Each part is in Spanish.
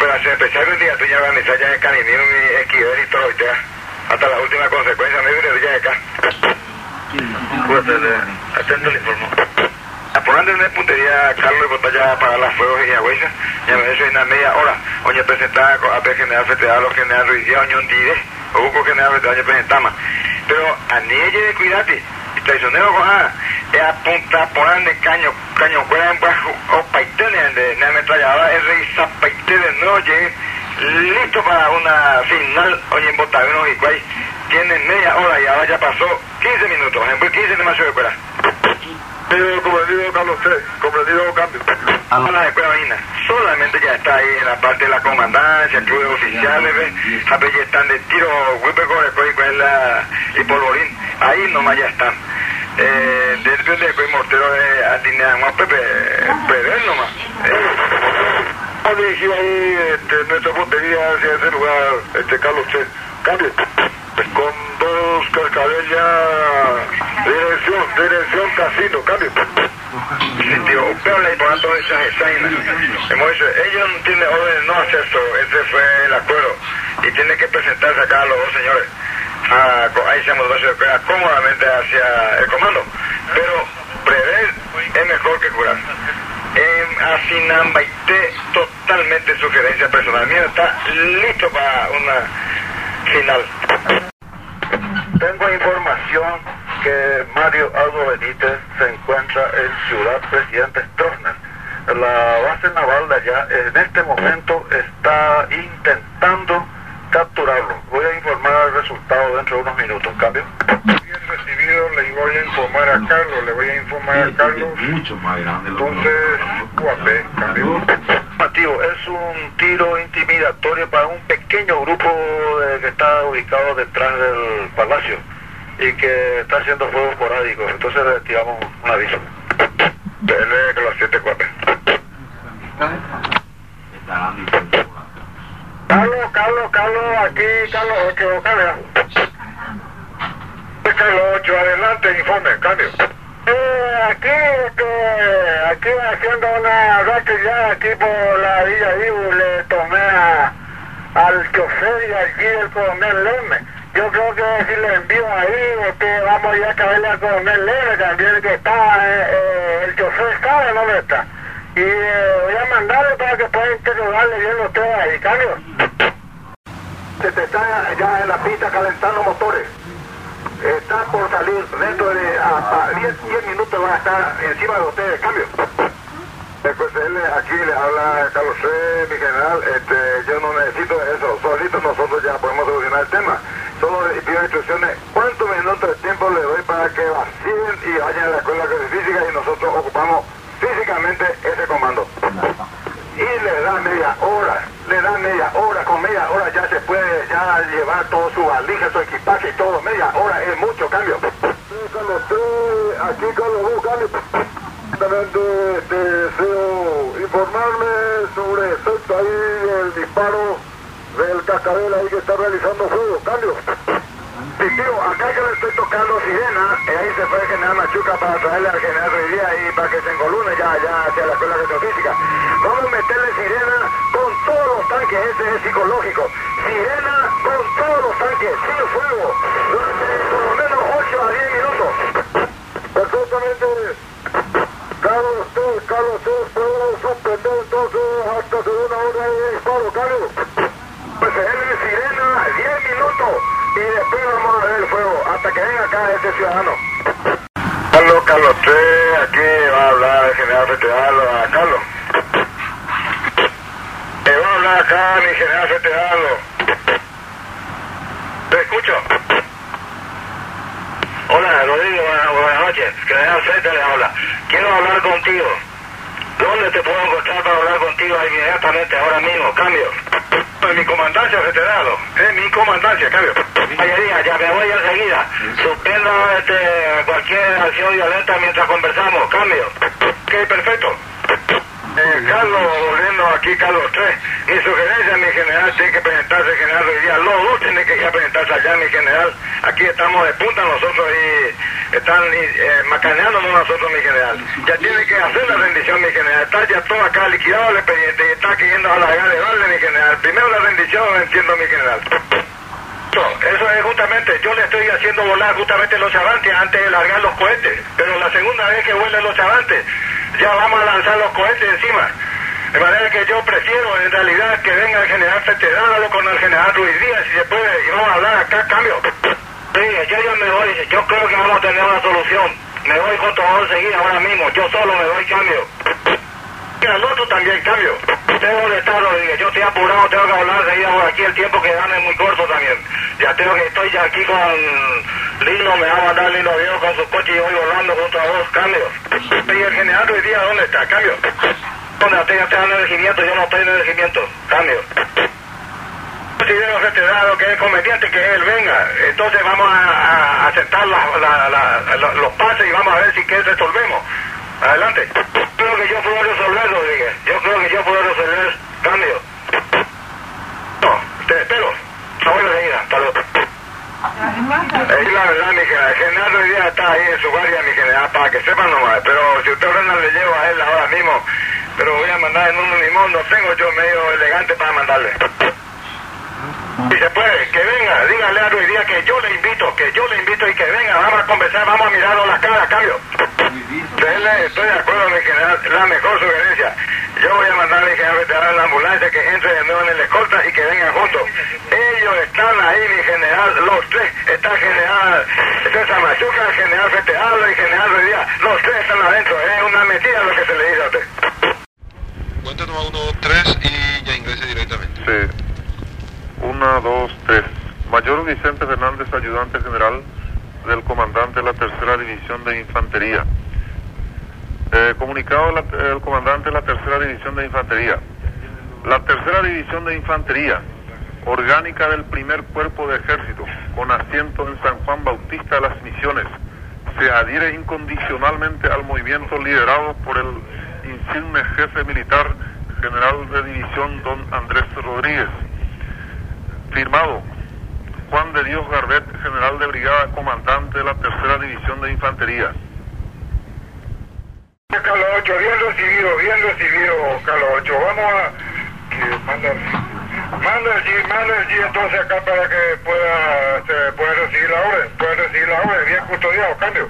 operación especial un día tuya organizar ya en Canimino y Esquivel y todo, ¿viste? Hasta la última consecuencia, me dice ya de acá. Pues, atento al informe. Apurando en puntería Carlos Botalla para las fuegos y agüesa, ya me dice una media hora, oye presentada con AP General Federal, los General Ruiz Díaz, Oñón Tide, o Hugo General Federal, oye presentama. Pero a nielle cuidate, traicionero con A, es apunta por de caño, caño bajo, o paitene de la ametralladora, es rey zapaite de nuevo, llegue listo para una final, oye en Botaveno y Cuay, tiene media hora y ahora ya pasó 15 minutos, en 15 de mayo de escuela. Pero comprendido Carlos C, comprendido cambio. A la escuela marina, solamente ya está ahí en la parte de la comandancia, club de oficiales, ¿ves? ya están de tiro, huipe con el la y polvorín, ahí nomás ya están. Eh, desde el mortero de Atinean, Pepe, Pepe nomás. Eh. dirigido ahí este, nuestra puntería hacia ese lugar, este Carlos C. Cambio. Con dos cascadellas, dirección, dirección casino, cambio. Sí, tío, pero le por todas esas escenas. Hemos dicho, ellos no tienen orden de no hacer esto, ese fue el acuerdo. Y tiene que presentarse acá a los dos señores. A, ahí se hemos cómodamente hacia el comando. Pero prever es mejor que curar. En Asinambaité, totalmente sugerencia personal. Mira, está listo para una final. Tengo información que Mario Aldo Benítez se encuentra en Ciudad Presidente Stroessner. La base naval de allá en este momento está intentando capturarlo. Voy a informar el resultado dentro de unos minutos. ¿Cambio? Voy a informar a Carlos, le voy a informar a Carlos. Mucho más grande. Entonces, guapé, cambio. Mativo, es un tiro intimidatorio para un pequeño grupo de, que está ubicado detrás del palacio y que está haciendo fuego esporádico. Entonces le activamos un aviso. Dele que los siete cuatro. Carlos, Carlos, Carlos, aquí, Carlos 8, cambio. Carlos 8, adelante, informe, cambio. Eh, aquí, este, aquí haciendo una racha ya aquí por la Villa Ibu, le tomé a, al chofer y aquí el coronel Leme. Yo creo que si le envío ahí, este, vamos ya a caerle al coronel Leme también que está, eh, eh, el chofer sabe dónde está. Y eh, voy a mandarle para que pueda interrogarle bien ustedes ahí, cambio. Se está ya en la pista calentando motores. Está por salir dentro de 10, minutos va a estar encima de ustedes, cambio. Pues él aquí le habla Carlos C, mi general, este, yo no necesito eso, solito nosotros ya podemos solucionar el tema. Solo pido instrucciones, ¿cuántos minutos de tiempo le doy para que vacíen y vayan a la escuela de física y nosotros ocupamos físicamente ese comando? Y le da media hora, le da media hora, media hora ya se puede llevar todo su valija, su equipaje y todo, media hora es mucho cambio. Carlos aquí Carlos U, cambio. Exactamente, deseo informarle sobre efecto ahí el disparo del cascabel ahí que está realizando fuego, cambio. Tío, acá que le estoy tocando sirena, y ahí se fue el general Machuca para traerle al general Ruidía y para que se engolune ya, ya hacia la escuela de geofísica. Vamos a meterle sirena con todos los tanques, ese es psicológico. Sirena con todos los tanques, sin fuego, durante por lo menos 8 a 10 minutos. Perfectamente. Carlos C, Carlos C, puedo suspender entonces hasta segunda hora de disparo, Carlos. Pues es sirena 10 minutos y después vamos a ver el fuego hasta que venga acá ese ciudadano. Carlos, Carlos 3, aquí va a hablar el general federal a Carlos. Me va a hablar acá mi general federal. Te escucho. Hola, Rodrigo, buenas, noches. General Fete le habla. Quiero hablar contigo. ¿Dónde te puedo encontrar para hablar contigo inmediatamente, ahora mismo? Cambio. En mi comandancia, federado. Es mi comandancia, cambio. Mayoría, ya me voy enseguida. Suspendo este, cualquier acción violenta mientras conversamos. Cambio. Ok, perfecto. Eh, Carlos, volviendo aquí, Carlos 3. Mi sugerencia, mi general, tiene que presentarse, general, hoy día. Los dos tienen que ya presentarse allá, mi general. Aquí estamos de punta nosotros están eh, macaneándonos nosotros, mi general. Ya tiene que hacer la rendición, mi general. Está ya todo acá liquidado el expediente y está queriendo a la de darle, mi general. Primero la rendición, entiendo, mi general. Eso es justamente, yo le estoy haciendo volar justamente los chavantes antes de largar los cohetes, pero la segunda vez que vuelen los chavantes, ya vamos a lanzar los cohetes encima. De manera que yo prefiero en realidad que venga el general Federal con el general Ruiz Díaz, si se puede, y vamos a hablar acá, cambio. Sí, yo me voy, yo creo que vamos a tener una solución. Me voy junto a seguir ahora mismo, yo solo me voy cambio. Al otro también cambio. Tengo de estar, Rodríguez, yo estoy apurado, tengo que hablar de por aquí, el tiempo que dan es muy corto también. Ya tengo que, estoy ya aquí con Lino, me va a mandar Lino Dios con su coche y voy volando junto a dos cambios. ¿Y el general Ruiz Díaz dónde está? Cambio. Donde ya está en el regimiento, yo no estoy en el regimiento. Cambio. Si debo retirado que es conveniente que él venga, entonces vamos a, aceptar los pases y vamos a ver si que resolvemos. Adelante. Creo que yo puedo resolverlo, dije. Yo creo que yo puedo resolver cambio. No, te espero. No voy a hasta luego. Es la verdad, mi general. El general hoy día está ahí en su guardia, mi general, para que sepan nomás. Pero si usted ordena, le llevo a él ahora mismo pero voy a mandar en un limón, no tengo yo medio elegante para mandarle. Si se puede, que venga, dígale a Luis Díaz que yo le invito, que yo le invito y que venga, vamos a conversar, vamos a mirarlo la cara, cambio. Estoy de acuerdo, mi general, la mejor sugerencia. Yo voy a mandar al general veterano en la ambulancia que entre de nuevo en el escolta y que vengan juntos. Ellos están ahí, mi general, los tres. Está el general César Machuca, el general Feteado y el general Ruiz Díaz. Los tres están adentro. Es una mentira lo que se le dice a usted. Cuenta 1, 2, 3 y ya ingrese directamente. Sí. 1, 2, 3. Mayor Vicente Fernández, ayudante general del comandante de la tercera división de infantería. Eh, comunicado el comandante de la tercera división de infantería. La tercera división de infantería, orgánica del primer cuerpo de ejército, con asiento en San Juan Bautista de las Misiones, se adhiere incondicionalmente al movimiento liderado por el insigne jefe militar general de división don Andrés Rodríguez. Firmado Juan de Dios Garbet, general de brigada, comandante de la tercera división de infantería. Carlos 8, bien recibido, bien recibido, Carlos 8. Vamos a... Que manda, manda el G, manda el G entonces acá para que pueda, pueda recibir la orden, puede recibir la orden, bien custodiado, cambio.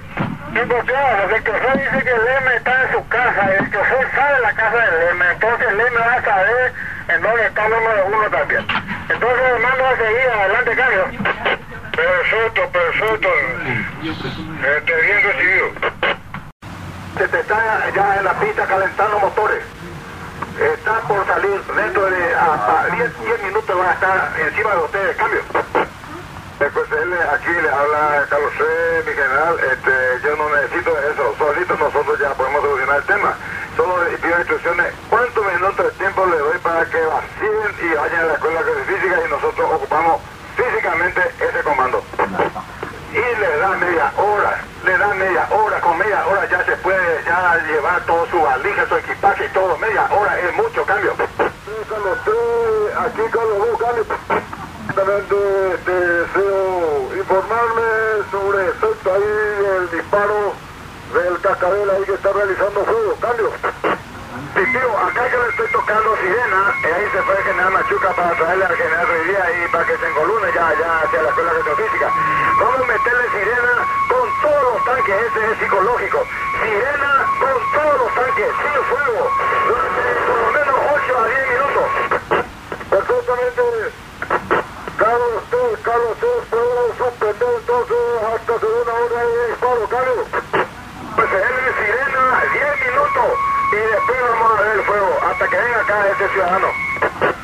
Tengo claro, el chofer dice que el M está en su casa, el chofer sabe la casa del M, entonces el M va a saber en dónde está el número uno también. Entonces mando a seguir, adelante cambio. Perfecto, perfecto. Este, bien recibido. Se está ya en la pista calentando motores. Está por salir dentro de 10 minutos va a estar encima de ustedes, cambio. Pues él aquí le habla Carlos C, mi general, este, yo no necesito eso, solito nosotros ya podemos solucionar el tema. Solo le pido instrucciones, ¿cuántos minutos de tiempo le doy para que vacíen y vayan a la escuela de física y nosotros ocupamos físicamente ese comando? Y le da media hora, le da media hora, con media hora ya se llevar todo su valija, su equipaje y todo, media hora es mucho cambio. Carlos C, aquí Carlos cambio. Exactamente, deseo informarme sobre efecto ahí el disparo del cascabel ahí que está realizando fuego. Cambio. Sí, tío, acá que le estoy tocando sirena, eh, ahí se fue el general Machuca para traerle al general Rivía y para que se encolune ya, ya hacia la escuela de física. Ese es psicológico. Sirena con todos los tanques, sin fuego,